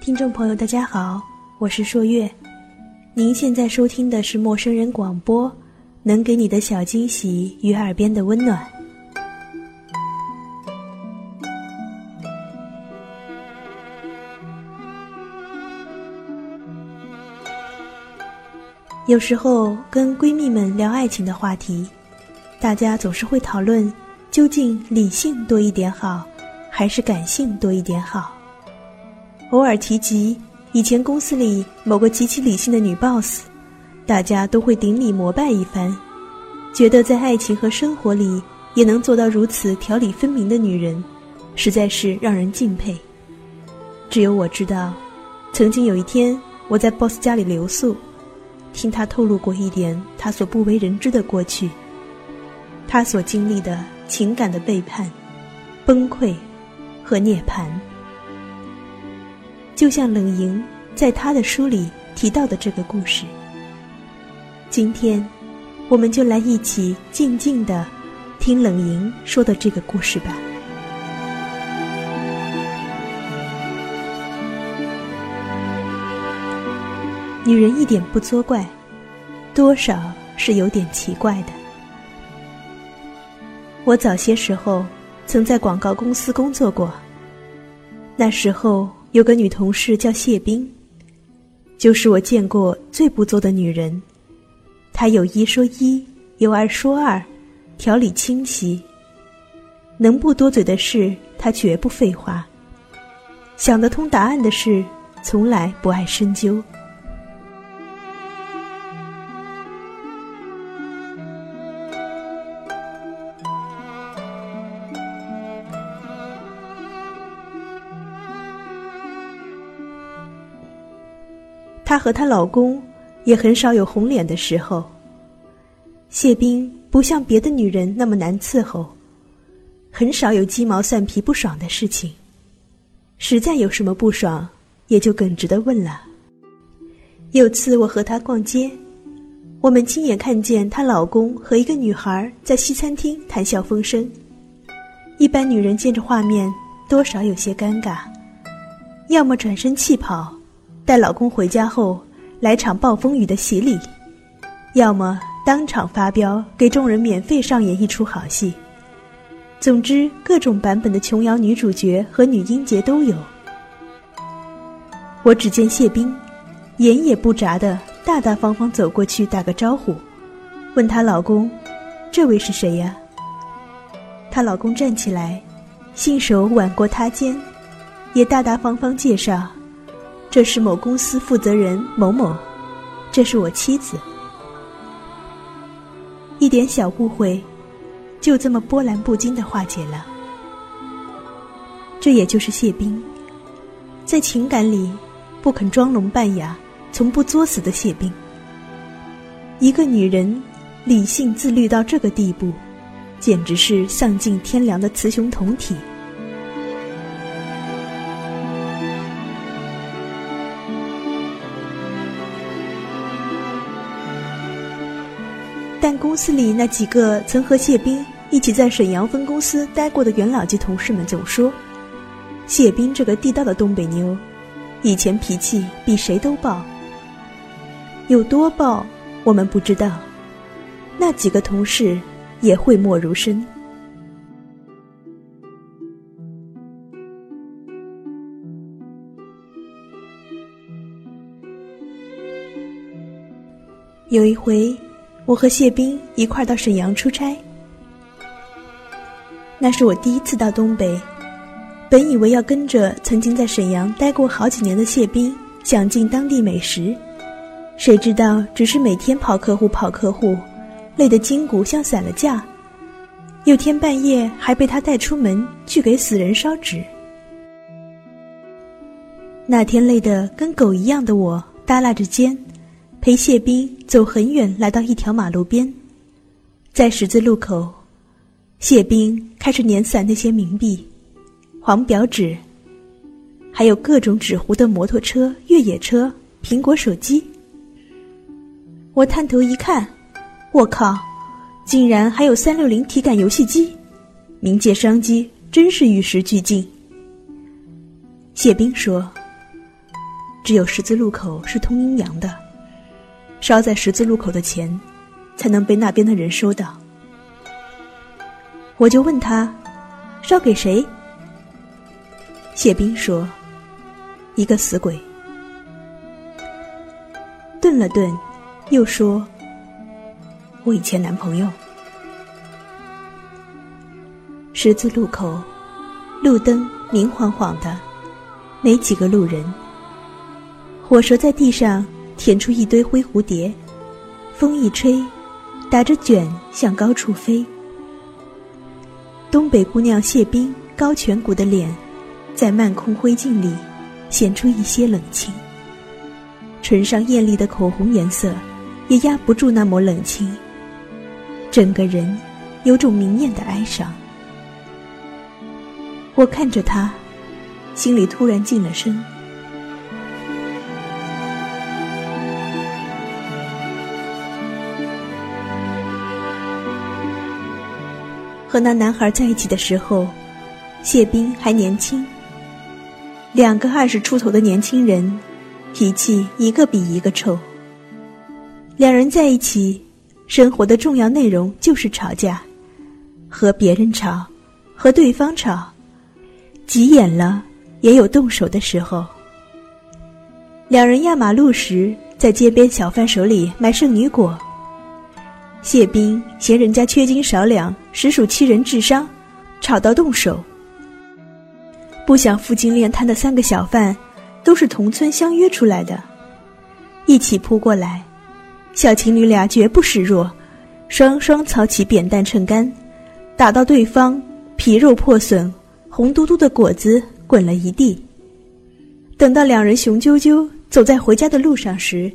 听众朋友，大家好，我是朔月。您现在收听的是陌生人广播，能给你的小惊喜与耳边的温暖。有时候跟闺蜜们聊爱情的话题，大家总是会讨论，究竟理性多一点好，还是感性多一点好？偶尔提及以前公司里某个极其理性的女 boss，大家都会顶礼膜拜一番，觉得在爱情和生活里也能做到如此条理分明的女人，实在是让人敬佩。只有我知道，曾经有一天我在 boss 家里留宿，听他透露过一点他所不为人知的过去，他所经历的情感的背叛、崩溃和涅槃。就像冷莹在他的书里提到的这个故事，今天我们就来一起静静的听冷莹说的这个故事吧。女人一点不作怪，多少是有点奇怪的。我早些时候曾在广告公司工作过，那时候。有个女同事叫谢冰，就是我见过最不作的女人。她有一说一，有二说二，条理清晰。能不多嘴的事，她绝不废话；想得通答案的事，从来不爱深究。她和她老公也很少有红脸的时候。谢冰不像别的女人那么难伺候，很少有鸡毛蒜皮不爽的事情。实在有什么不爽，也就耿直的问了。有次我和她逛街，我们亲眼看见她老公和一个女孩在西餐厅谈笑风生。一般女人见着画面，多少有些尴尬，要么转身气跑。待老公回家后，来场暴风雨的洗礼；要么当场发飙，给众人免费上演一出好戏。总之，各种版本的琼瑶女主角和女英杰都有。我只见谢冰，眼也不眨的大大方方走过去打个招呼，问她老公：“这位是谁呀？”她老公站起来，信手挽过她肩，也大大方方介绍。这是某公司负责人某某，这是我妻子。一点小误会，就这么波澜不惊的化解了。这也就是谢冰，在情感里不肯装聋扮哑、从不作死的谢冰。一个女人理性自律到这个地步，简直是丧尽天良的雌雄同体。但公司里那几个曾和谢冰一起在沈阳分公司待过的元老级同事们总说，谢冰这个地道的东北妞，以前脾气比谁都暴。有多暴，我们不知道。那几个同事也讳莫如深。有一回。我和谢冰一块到沈阳出差，那是我第一次到东北。本以为要跟着曾经在沈阳待过好几年的谢冰，享尽当地美食，谁知道只是每天跑客户跑客户，累得筋骨像散了架。有天半夜还被他带出门去给死人烧纸。那天累得跟狗一样的我，耷拉着肩。陪谢冰走很远，来到一条马路边，在十字路口，谢冰开始碾散那些冥币、黄表纸，还有各种纸糊的摩托车、越野车、苹果手机。我探头一看，我靠，竟然还有三六零体感游戏机，冥界商机真是与时俱进。谢冰说：“只有十字路口是通阴阳的，烧在十字路口的钱，才能被那边的人收到。我就问他，烧给谁？谢斌说：“一个死鬼。”顿了顿，又说：“我以前男朋友。”十字路口，路灯明晃晃的，没几个路人。火蛇在地上舔出一堆灰蝴蝶，风一吹，打着卷向高处飞。东北姑娘谢冰高颧骨的脸，在漫空灰烬里显出一些冷清。唇上艳丽的口红颜色，也压不住那抹冷清。整个人有种明艳的哀伤。我看着他，心里突然静了声。和那男孩在一起的时候，谢斌还年轻。两个二十出头的年轻人，脾气一个比一个臭。两人在一起，生活的重要内容就是吵架，和别人吵，和对方吵。急眼了，也有动手的时候。两人压马路时，在街边小贩手里买圣女果。谢斌嫌人家缺斤少两，实属欺人智商，吵到动手。不想附近练摊的三个小贩，都是同村相约出来的，一起扑过来。小情侣俩绝不示弱，双双操起扁担秤杆，打到对方皮肉破损。红嘟嘟的果子滚了一地。等到两人雄赳赳走在回家的路上时，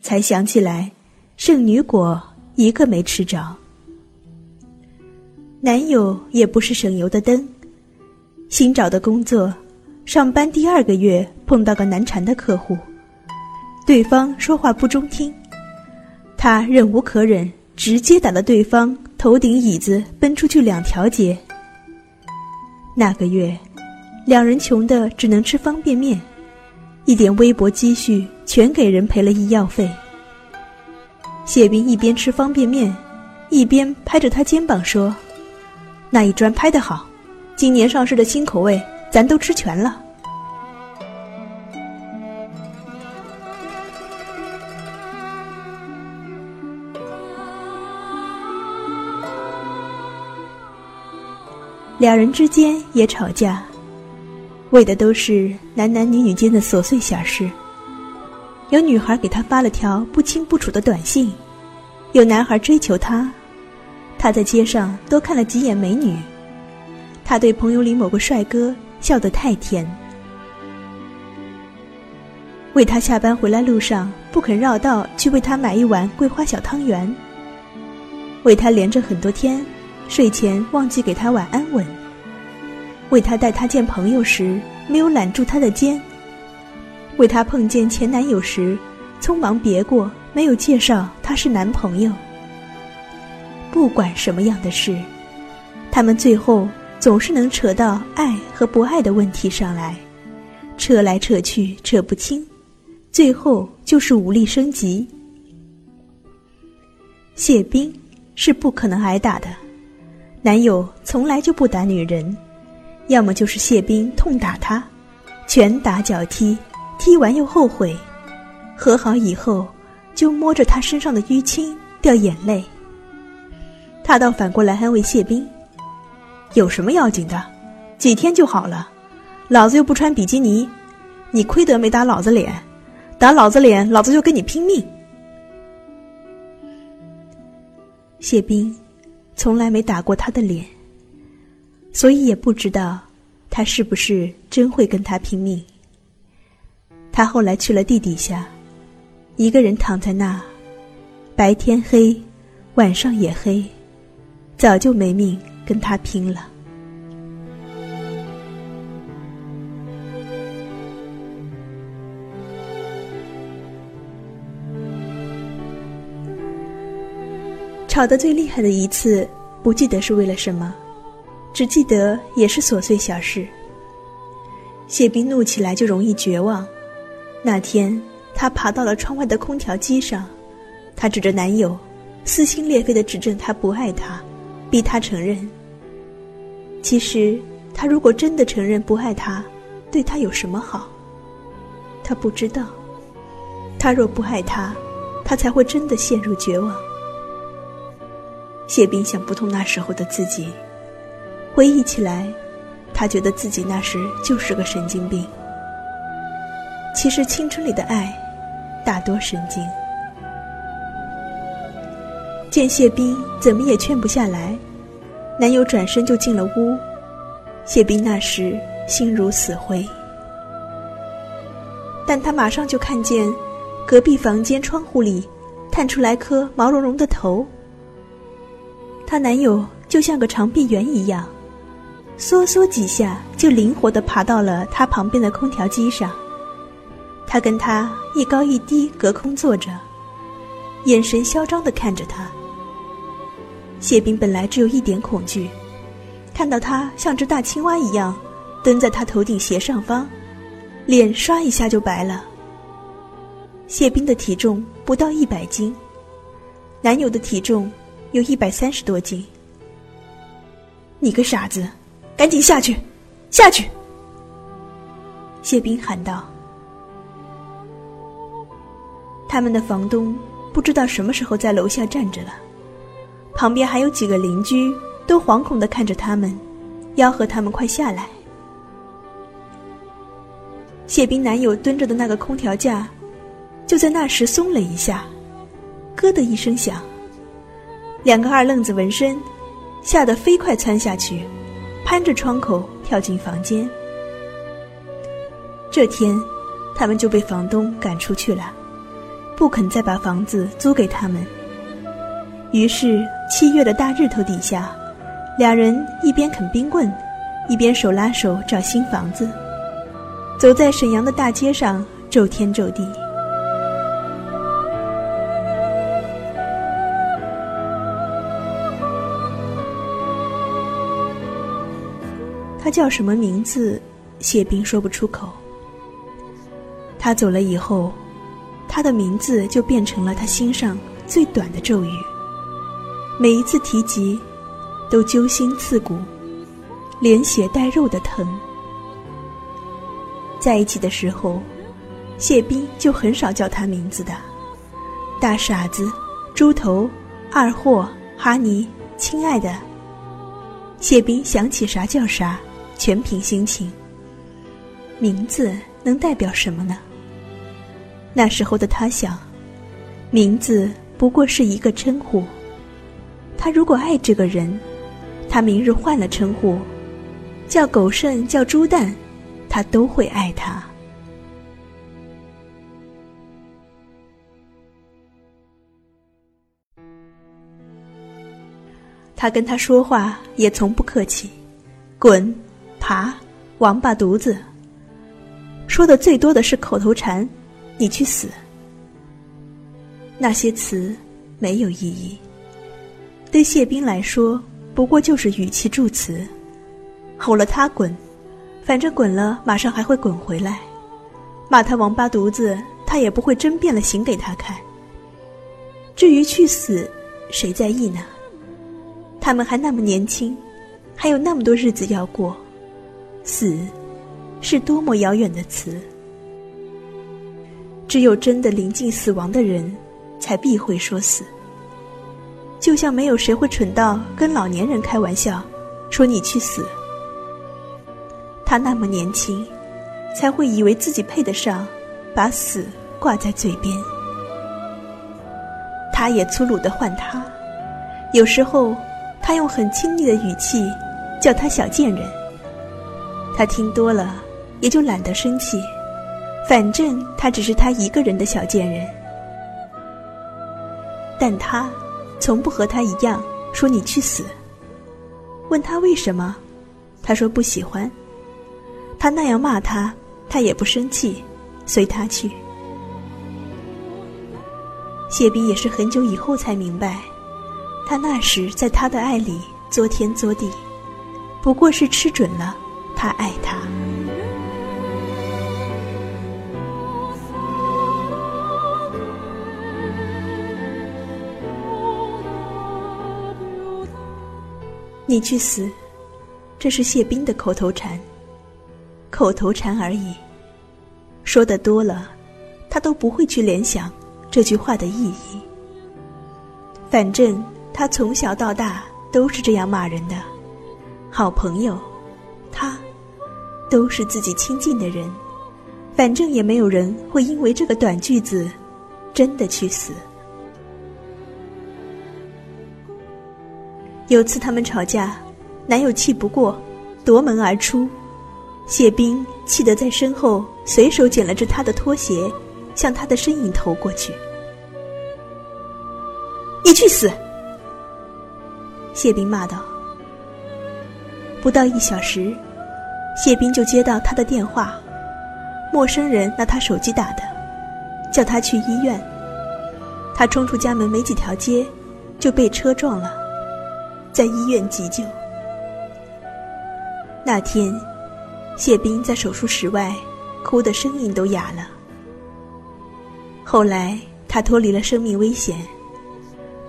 才想起来，圣女果一个没吃着。男友也不是省油的灯，新找的工作，上班第二个月碰到个难缠的客户，对方说话不中听，他忍无可忍，直接打了对方头顶椅子，奔出去两条街。那个月，两人穷的只能吃方便面，一点微薄积蓄全给人赔了医药费。谢斌一边吃方便面，一边拍着他肩膀说：“那一砖拍得好，今年上市的新口味，咱都吃全了。”两人之间也吵架，为的都是男男女女间的琐碎小事。有女孩给他发了条不清不楚的短信，有男孩追求她，他在街上多看了几眼美女，他对朋友里某个帅哥笑得太甜，为他下班回来路上不肯绕道去为他买一碗桂花小汤圆，为他连着很多天。睡前忘记给他晚安吻，为他带他见朋友时没有揽住他的肩，为他碰见前男友时匆忙别过没有介绍他是男朋友。不管什么样的事，他们最后总是能扯到爱和不爱的问题上来，扯来扯去扯不清，最后就是无力升级。谢冰是不可能挨打的。男友从来就不打女人，要么就是谢斌痛打他，拳打脚踢，踢完又后悔，和好以后就摸着他身上的淤青掉眼泪。他倒反过来安慰谢斌：“有什么要紧的，几天就好了，老子又不穿比基尼，你亏得没打老子脸，打老子脸，老子就跟你拼命。”谢斌。从来没打过他的脸，所以也不知道他是不是真会跟他拼命。他后来去了地底下，一个人躺在那，白天黑，晚上也黑，早就没命跟他拼了。吵得最厉害的一次，不记得是为了什么，只记得也是琐碎小事。谢斌怒起来就容易绝望，那天，她爬到了窗外的空调机上，她指着男友，撕心裂肺的指证他不爱她，逼他承认。其实，他如果真的承认不爱他，对他有什么好？他不知道。他若不爱他，他才会真的陷入绝望。谢斌想不通那时候的自己，回忆起来，他觉得自己那时就是个神经病。其实青春里的爱，大多神经。见谢斌怎么也劝不下来，男友转身就进了屋。谢斌那时心如死灰，但他马上就看见隔壁房间窗户里探出来颗毛茸茸的头。她男友就像个长臂猿一样，嗦嗦几下就灵活地爬到了她旁边的空调机上。他跟她一高一低隔空坐着，眼神嚣张地看着她。谢斌本来只有一点恐惧，看到他像只大青蛙一样蹲在他头顶斜上方，脸刷一下就白了。谢斌的体重不到一百斤，男友的体重。有一百三十多斤，你个傻子，赶紧下去，下去！谢斌喊道。他们的房东不知道什么时候在楼下站着了，旁边还有几个邻居都惶恐的看着他们，吆喝他们快下来。谢斌男友蹲着的那个空调架，就在那时松了一下，咯的一声响。两个二愣子闻声，吓得飞快窜下去，攀着窗口跳进房间。这天，他们就被房东赶出去了，不肯再把房子租给他们。于是，七月的大日头底下，两人一边啃冰棍，一边手拉手找新房子，走在沈阳的大街上，咒天咒地。他叫什么名字？谢斌说不出口。他走了以后，他的名字就变成了他心上最短的咒语。每一次提及，都揪心刺骨，连血带肉的疼。在一起的时候，谢斌就很少叫他名字的，大傻子、猪头、二货、哈尼、亲爱的。谢斌想起啥叫啥。全凭心情。名字能代表什么呢？那时候的他想，名字不过是一个称呼。他如果爱这个人，他明日换了称呼，叫狗剩叫猪蛋，他都会爱他。他跟他说话也从不客气，滚。爬，王八犊子。说的最多的是口头禅，你去死。那些词没有意义，对谢斌来说不过就是语气助词。吼了他滚，反正滚了马上还会滚回来；骂他王八犊子，他也不会真变了形给他看。至于去死，谁在意呢？他们还那么年轻，还有那么多日子要过。死，是多么遥远的词。只有真的临近死亡的人，才必会说死。就像没有谁会蠢到跟老年人开玩笑，说你去死。他那么年轻，才会以为自己配得上，把死挂在嘴边。他也粗鲁的唤他，有时候他用很亲昵的语气叫他小贱人。他听多了，也就懒得生气，反正他只是他一个人的小贱人。但他从不和他一样说你去死。问他为什么，他说不喜欢。他那样骂他，他也不生气，随他去。谢斌也是很久以后才明白，他那时在他的爱里作天作地，不过是吃准了。他爱他。你去死！这是谢斌的口头禅，口头禅而已。说的多了，他都不会去联想这句话的意义。反正他从小到大都是这样骂人的。好朋友，他，都是自己亲近的人。反正也没有人会因为这个短句子，真的去死。有次他们吵架，男友气不过，夺门而出。谢斌气得在身后随手捡了只他的拖鞋，向他的身影投过去。你去死！谢斌骂道。不到一小时，谢斌就接到他的电话，陌生人拿他手机打的，叫他去医院。他冲出家门没几条街，就被车撞了。在医院急救。那天，谢斌在手术室外，哭得声音都哑了。后来他脱离了生命危险，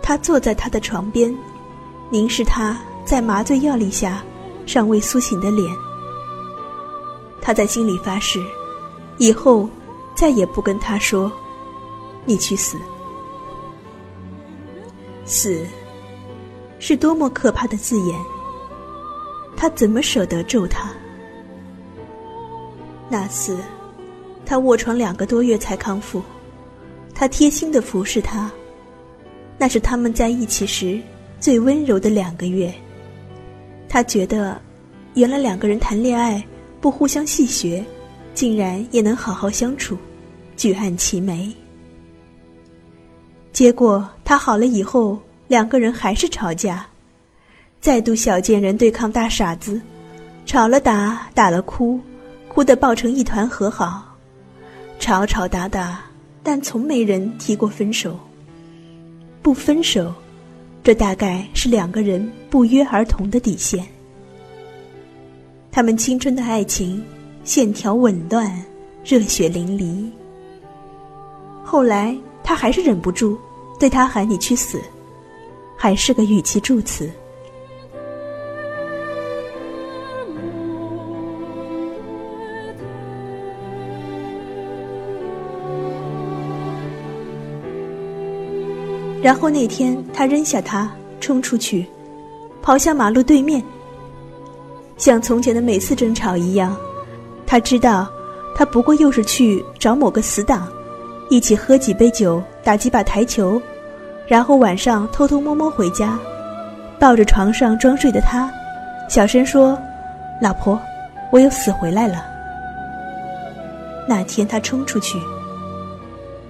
他坐在他的床边，凝视他在麻醉药力下尚未苏醒的脸。他在心里发誓，以后再也不跟他说：“你去死。”死。是多么可怕的字眼！他怎么舍得咒他？那次，他卧床两个多月才康复，他贴心的服侍他，那是他们在一起时最温柔的两个月。他觉得，原来两个人谈恋爱不互相戏谑，竟然也能好好相处，举案齐眉。结果他好了以后。两个人还是吵架，再度小贱人对抗大傻子，吵了打，打了哭，哭得抱成一团和好，吵吵打打，但从没人提过分手。不分手，这大概是两个人不约而同的底线。他们青春的爱情，线条紊乱，热血淋漓。后来他还是忍不住对他喊：“你去死！”还是个语气助词。然后那天，他扔下他，冲出去，跑向马路对面。像从前的每次争吵一样，他知道，他不过又是去找某个死党，一起喝几杯酒，打几把台球。然后晚上偷偷摸摸回家，抱着床上装睡的他，小声说：“老婆，我又死回来了。”那天他冲出去，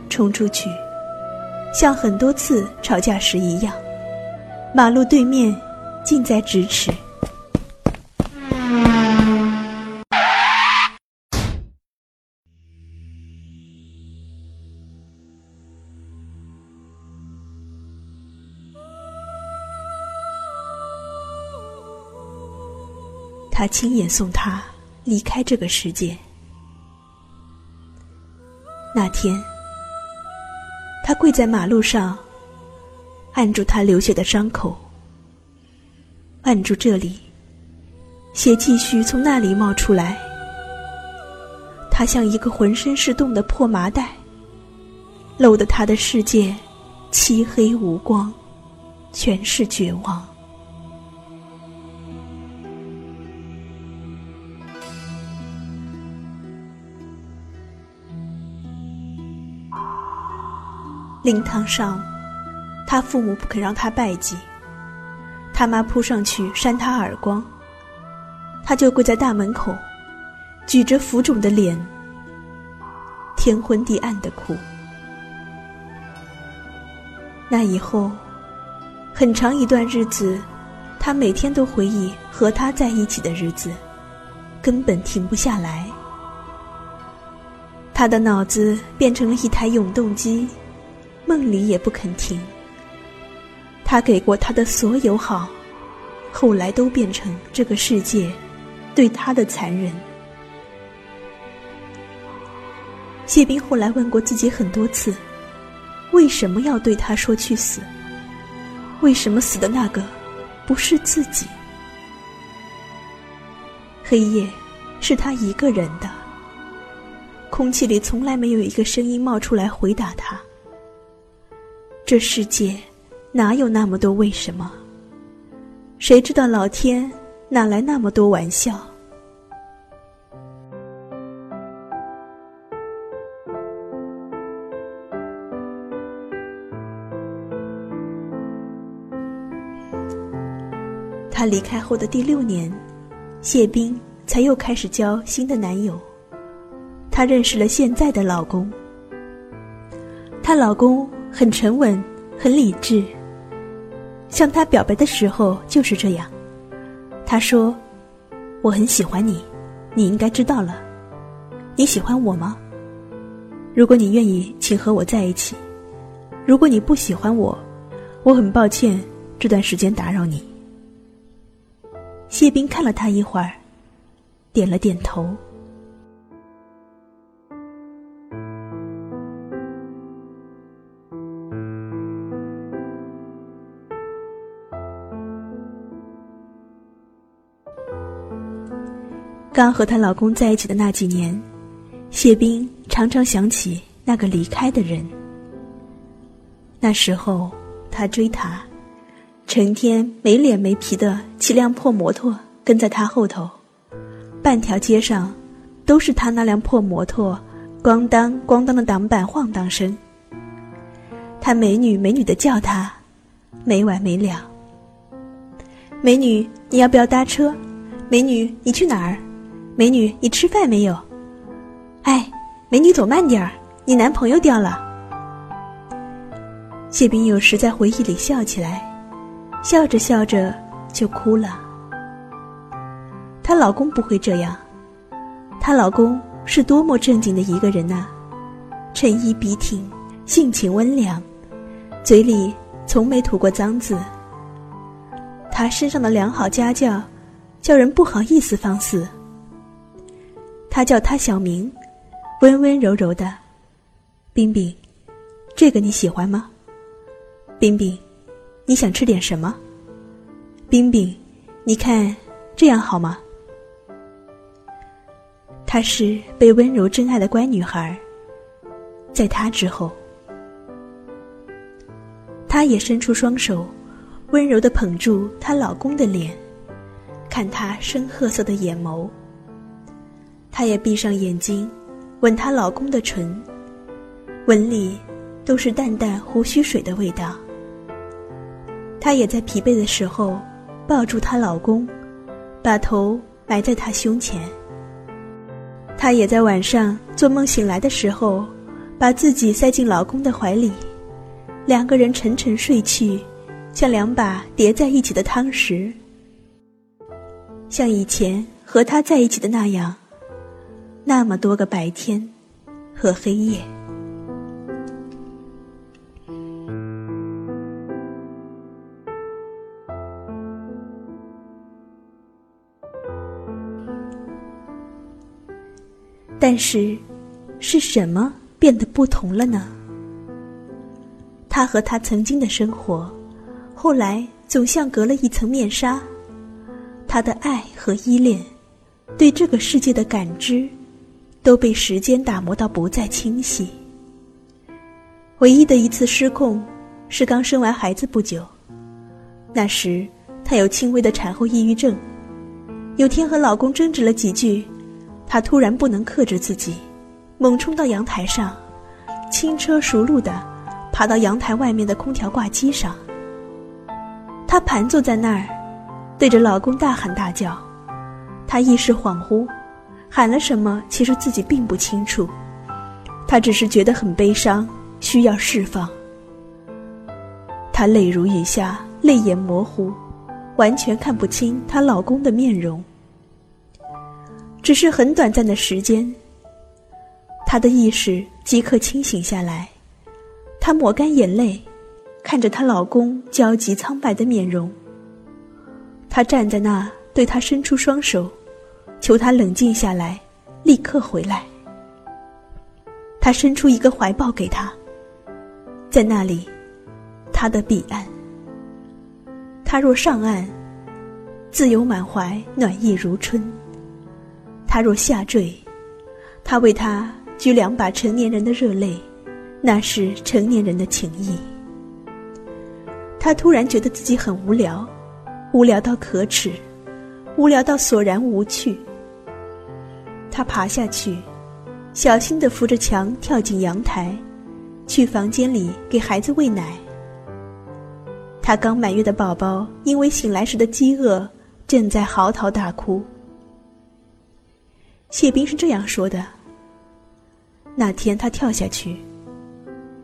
冲出去，像很多次吵架时一样，马路对面近在咫尺。他亲眼送他离开这个世界。那天，他跪在马路上，按住他流血的伤口，按住这里，血继续从那里冒出来。他像一个浑身是洞的破麻袋，露得他的世界漆黑无光，全是绝望。灵堂上，他父母不肯让他拜祭，他妈扑上去扇他耳光，他就跪在大门口，举着浮肿的脸，天昏地暗的哭。那以后，很长一段日子，他每天都回忆和他在一起的日子，根本停不下来。他的脑子变成了一台永动机。梦里也不肯停。他给过他的所有好，后来都变成这个世界对他的残忍。谢斌后来问过自己很多次：为什么要对他说去死？为什么死的那个不是自己？黑夜是他一个人的，空气里从来没有一个声音冒出来回答他。这世界哪有那么多为什么？谁知道老天哪来那么多玩笑？他离开后的第六年，谢冰才又开始交新的男友。她认识了现在的老公。她老公很沉稳，很理智。向他表白的时候就是这样。他说：“我很喜欢你，你应该知道了。你喜欢我吗？如果你愿意，请和我在一起；如果你不喜欢我，我很抱歉这段时间打扰你。”谢斌看了他一会儿，点了点头。刚和她老公在一起的那几年，谢斌常常想起那个离开的人。那时候，他追她。成天没脸没皮的骑辆破摩托跟在他后头，半条街上都是他那辆破摩托咣当咣当的挡板晃荡声。他美女美女的叫他，没完没了。美女，你要不要搭车？美女，你去哪儿？美女，你吃饭没有？哎，美女，走慢点儿，你男朋友掉了。谢冰有时在回忆里笑起来。笑着笑着就哭了。她老公不会这样，她老公是多么正经的一个人呐，衬衣笔挺，性情温良，嘴里从没吐过脏字。他身上的良好家教，叫人不好意思放肆。他叫他小名，温温柔柔的，冰冰，这个你喜欢吗？冰冰。你想吃点什么，冰冰？你看这样好吗？她是被温柔真爱的乖女孩。在她之后，她也伸出双手，温柔的捧住她老公的脸，看他深褐色的眼眸。她也闭上眼睛，吻她老公的唇，吻里都是淡淡胡须水的味道。她也在疲惫的时候抱住她老公，把头埋在他胸前。她也在晚上做梦醒来的时候，把自己塞进老公的怀里，两个人沉沉睡去，像两把叠在一起的汤匙，像以前和他在一起的那样，那么多个白天和黑夜。但是，是什么变得不同了呢？他和他曾经的生活，后来总像隔了一层面纱。他的爱和依恋，对这个世界的感知，都被时间打磨到不再清晰。唯一的一次失控，是刚生完孩子不久，那时她有轻微的产后抑郁症。有天和老公争执了几句。她突然不能克制自己，猛冲到阳台上，轻车熟路的爬到阳台外面的空调挂机上。她盘坐在那儿，对着老公大喊大叫。她意识恍惚，喊了什么其实自己并不清楚，她只是觉得很悲伤，需要释放。她泪如雨下，泪眼模糊，完全看不清她老公的面容。只是很短暂的时间，她的意识即刻清醒下来。她抹干眼泪，看着她老公焦急苍白的面容。她站在那，对他伸出双手，求他冷静下来，立刻回来。他伸出一个怀抱给他，在那里，他的彼岸。他若上岸，自由满怀，暖意如春。他若下坠，他为他举两把成年人的热泪，那是成年人的情谊。他突然觉得自己很无聊，无聊到可耻，无聊到索然无趣。他爬下去，小心的扶着墙跳进阳台，去房间里给孩子喂奶。他刚满月的宝宝因为醒来时的饥饿，正在嚎啕大哭。谢冰是这样说的：那天她跳下去，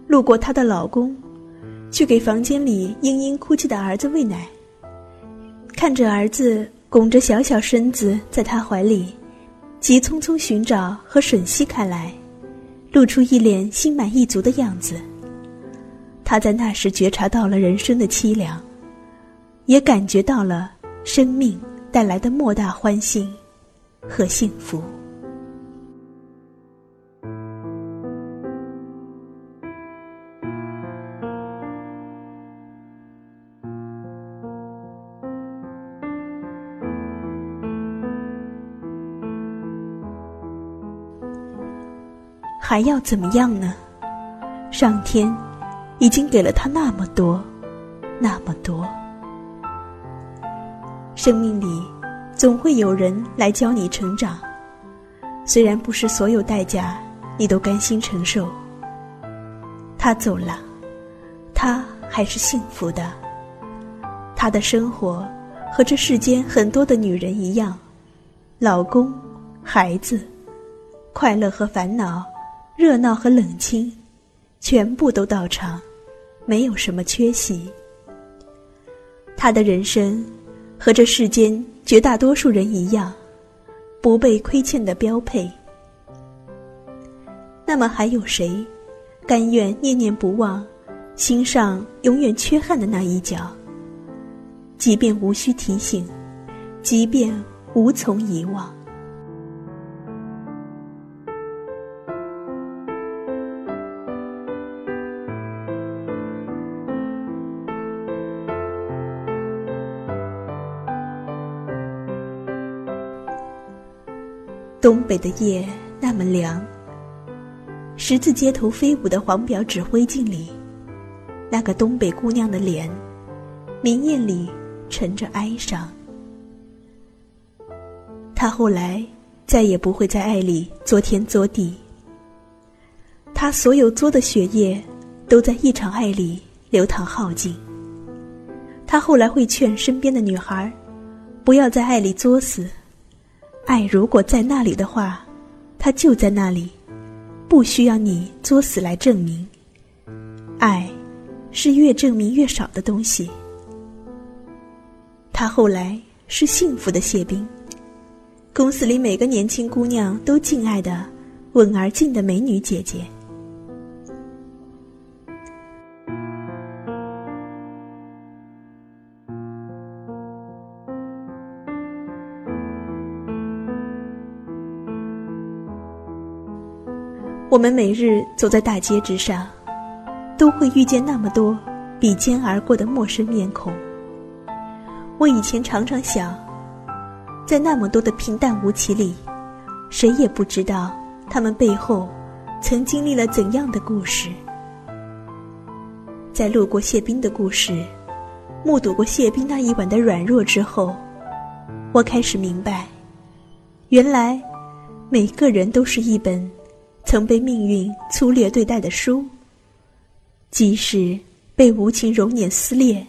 路过她的老公。去给房间里嘤嘤哭泣的儿子喂奶，看着儿子拱着小小身子在他怀里，急匆匆寻找和吮吸开来，露出一脸心满意足的样子。他在那时觉察到了人生的凄凉，也感觉到了生命带来的莫大欢欣和幸福。还要怎么样呢？上天已经给了他那么多，那么多。生命里总会有人来教你成长，虽然不是所有代价你都甘心承受。他走了，他还是幸福的。他的生活和这世间很多的女人一样，老公、孩子，快乐和烦恼。热闹和冷清，全部都到场，没有什么缺席。他的人生和这世间绝大多数人一样，不被亏欠的标配。那么还有谁，甘愿念念不忘，心上永远缺憾的那一角？即便无需提醒，即便无从遗忘。东北的夜那么凉，十字街头飞舞的黄表指挥镜里，那个东北姑娘的脸，明艳里沉着哀伤。她后来再也不会在爱里作天作地，她所有作的血液都在一场爱里流淌耗尽。她后来会劝身边的女孩，不要在爱里作死。爱如果在那里的话，它就在那里，不需要你作死来证明。爱，是越证明越少的东西。他后来是幸福的谢冰，公司里每个年轻姑娘都敬爱的稳而静的美女姐姐。我们每日走在大街之上，都会遇见那么多比肩而过的陌生面孔。我以前常常想，在那么多的平淡无奇里，谁也不知道他们背后曾经历了怎样的故事。在路过谢冰的故事，目睹过谢冰那一晚的软弱之后，我开始明白，原来每个人都是一本。曾被命运粗略对待的书，即使被无情揉捻撕裂，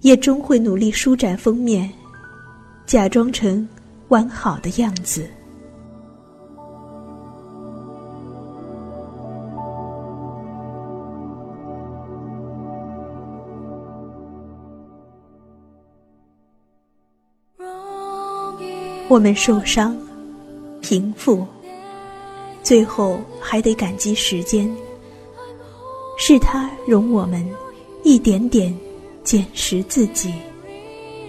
也终会努力舒展封面，假装成完好的样子。我们受伤，平复。最后还得感激时间，是它容我们一点点捡拾自己，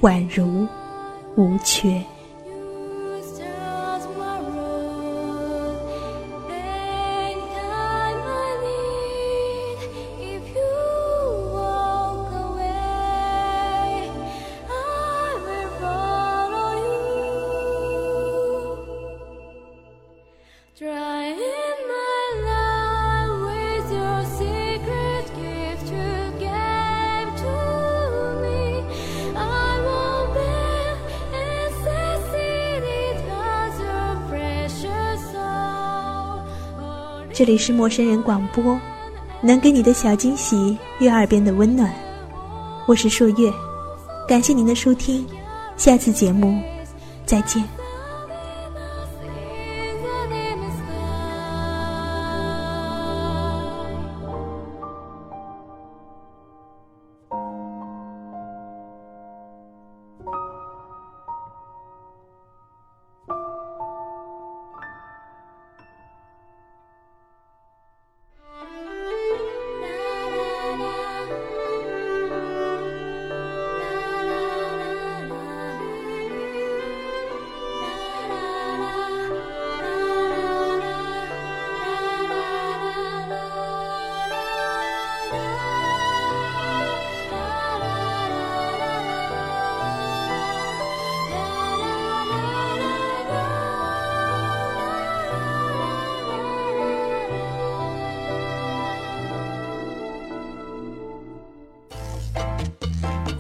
宛如无缺。这里是陌生人广播，能给你的小惊喜与耳边的温暖。我是朔月，感谢您的收听，下次节目再见。